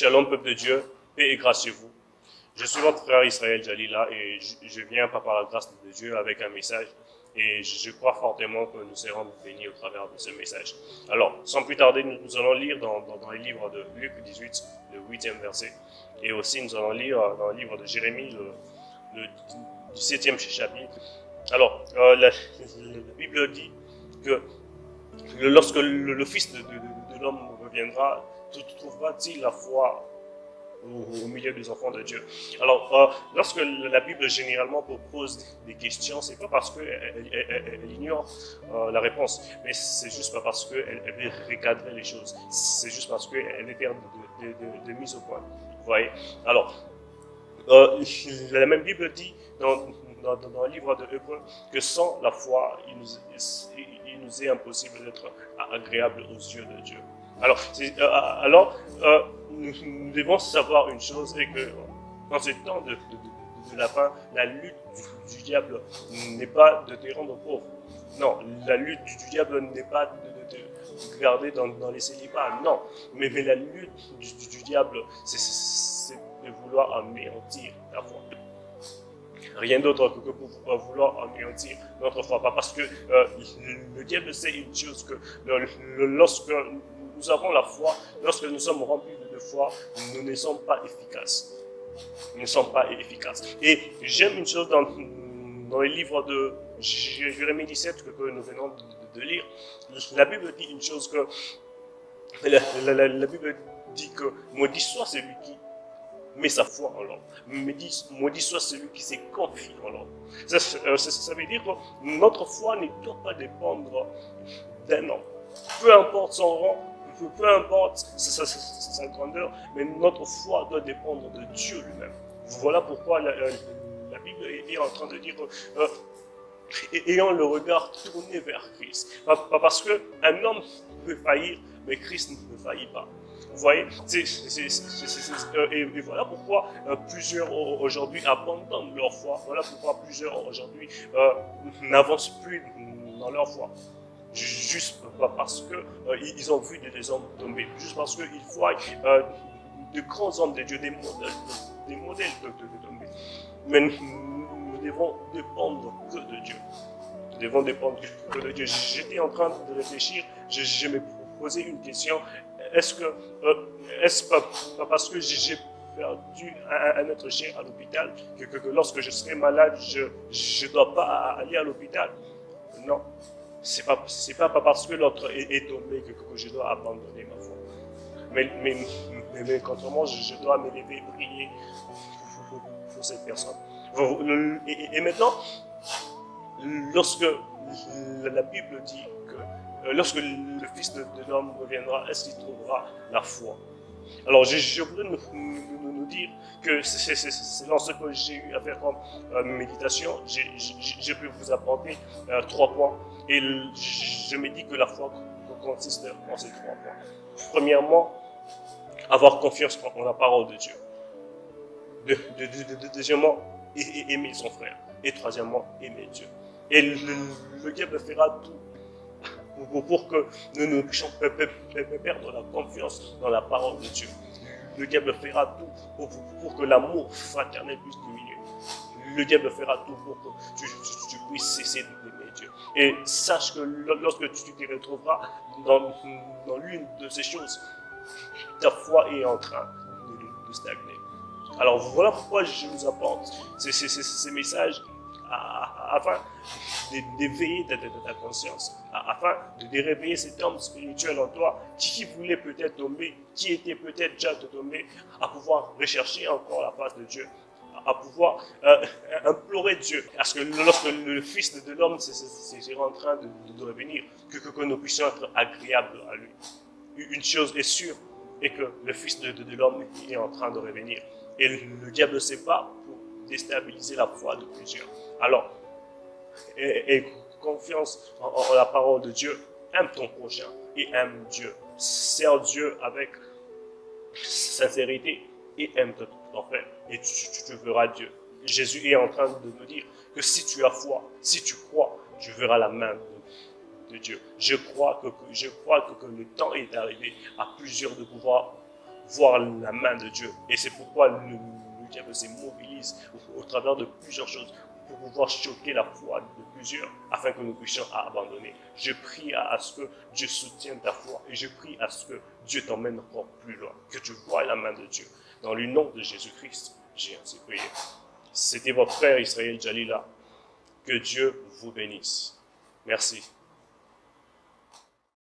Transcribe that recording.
Shalom, peuple de Dieu, paix et grâce sur vous. Je suis votre frère Israël Jalila et je, viens par la grâce de Dieu avec un message et je crois fortement que nous serons bénis au travers de ce message. Alors, sans plus tarder, nous, allons lire dans, dans, les livres de Luc 18, le 8e verset, et aussi nous allons lire dans le livre de Jérémie, le, le 17e chapitre. Alors, euh, la, Bible dit que lorsque le, Fils de l'homme reviendra, trouvera-t-il la foi au, milieu des enfants de Dieu. Alors, euh, lorsque la Bible généralement propose des questions, c'est pas parce qu'elle elle, ignore euh, la réponse, mais c'est juste pas parce qu'elle elle veut recadrer les choses. C'est juste parce qu'elle est perte de, de, mise au point. Vous voyez? Alors, euh, la même Bible dit dans, le livre de Hébreu que sans la foi, il nous, il nous est impossible d'être agréable aux yeux de Dieu. Alors, euh, alors euh, nous, devons savoir une chose, et que dans ce temps de, de, la fin, la lutte du, diable n'est pas de te rendre pauvre. Non, la lutte du diable n'est pas de, te garder dans, les célibats. Non, mais, mais la lutte du, diable, c'est de vouloir anéantir ta foi rien d'autre que, pour vouloir anéantir notre foi. Parce que euh, le, diable sait une chose que lorsque nous avons la foi, lorsque nous sommes remplis de foi, nous ne sommes pas efficaces. Nous ne sommes pas efficaces. Et j'aime une chose dans, les livres de Jérémie 17 que, nous venons de, lire. La Bible dit une chose que la, Bible dit que maudit soit celui qui met sa foi en l'homme. Maudit, soit celui qui s'est confié en l'homme. Ça, ça, ça, veut dire que notre foi ne doit pas dépendre d'un homme. Peu importe son rang, peu, importe sa, sa, grandeur, mais notre foi doit dépendre de Dieu lui-même. Voilà pourquoi la, Bible est en train de dire euh, ayant le regard tourné vers Christ. Parce qu'un homme peut faillir, mais Christ ne faillit pas. Vous voyez euh, et, voilà pourquoi euh, plusieurs aujourd'hui abandonnent leur foi. Voilà pourquoi plusieurs aujourd'hui n'avancent plus dans leur foi juste parce que euh, ils ont vu des hommes tomber, juste parce qu'ils voient euh, de grands hommes de Dieu, des modèles, des modèles de, de, tomber. Mais nous, devons dépendre que de Dieu. Nous devons dépendre que de Dieu. J'étais en train de réfléchir, je, je me posais une question. Est-ce que, euh, est-ce pas, parce que j'ai perdu un, être cher à l'hôpital que, lorsque je serai malade, je ne dois pas aller à l'hôpital? Non c'est pas pas parce que l'autre est, tombé que, je dois abandonner ma foi. Mais, mais, contrairement, je, dois me lever et prier pour, cette personne. Et, maintenant, lorsque la Bible dit que euh, lorsque le Fils de l'homme reviendra, est-ce qu'il trouvera la foi? Alors, je, je voudrais nous, dire que c'est dans ce que j'ai eu à faire comme euh, méditation, j'ai pu vous apporter euh, trois points et je me dis que la foi consiste en ces trois points. Premièrement, avoir confiance en la parole de Dieu. De, de, de, deuxièmement, aimer son frère. Et troisièmement, aimer Dieu. Et le, le diable fera tout pour, que nous ne puissions perdre la confiance dans la parole de Dieu. Le diable fera tout pour, que l'amour fraternel puisse diminuer. Le diable fera tout pour que tu, puisses cesser d'aimer Dieu. Et sache que lorsque tu te retrouveras dans, l'une de ces choses, ta foi est en train de, de stagner. Alors voilà pourquoi je vous apporte ces messages afin d'éveiller ta, conscience, afin de réveiller cet homme spirituel en toi qui voulait peut-être tomber, qui était peut-être déjà tombé, à pouvoir rechercher encore la face de Dieu, à pouvoir euh, implorer Dieu. Parce que lorsque le Fils de l'homme c'est en train de, revenir, que, que, nous puissions être agréables à lui. Une chose est sûre, et que le Fils de, l'homme est en train de revenir. Et le, le diable sait pas pour déstabiliser la foi de plusieurs. Alors, et, confiance en, la parole de Dieu, aime ton prochain et aime Dieu. Sers Dieu avec sincérité et aime ton frère et tu, tu, verras Dieu. Jésus est en train de nous dire que si tu as foi, si tu crois, tu verras la main de, Dieu. Je crois que, je crois que, le temps est arrivé à plusieurs de pouvoir voir la main de Dieu. Et c'est pourquoi le, le diable se au travers de plusieurs choses pour pouvoir choquer la foi de plusieurs afin que nous puissions abandonner. Je prie à, ce que Dieu soutienne ta foi et je prie à ce que Dieu t'emmène encore plus loin, que tu vois la main de Dieu. Dans le nom de Jésus-Christ, j'ai ainsi prié. C'était votre frère Israël Jalila. Que Dieu vous bénisse. Merci.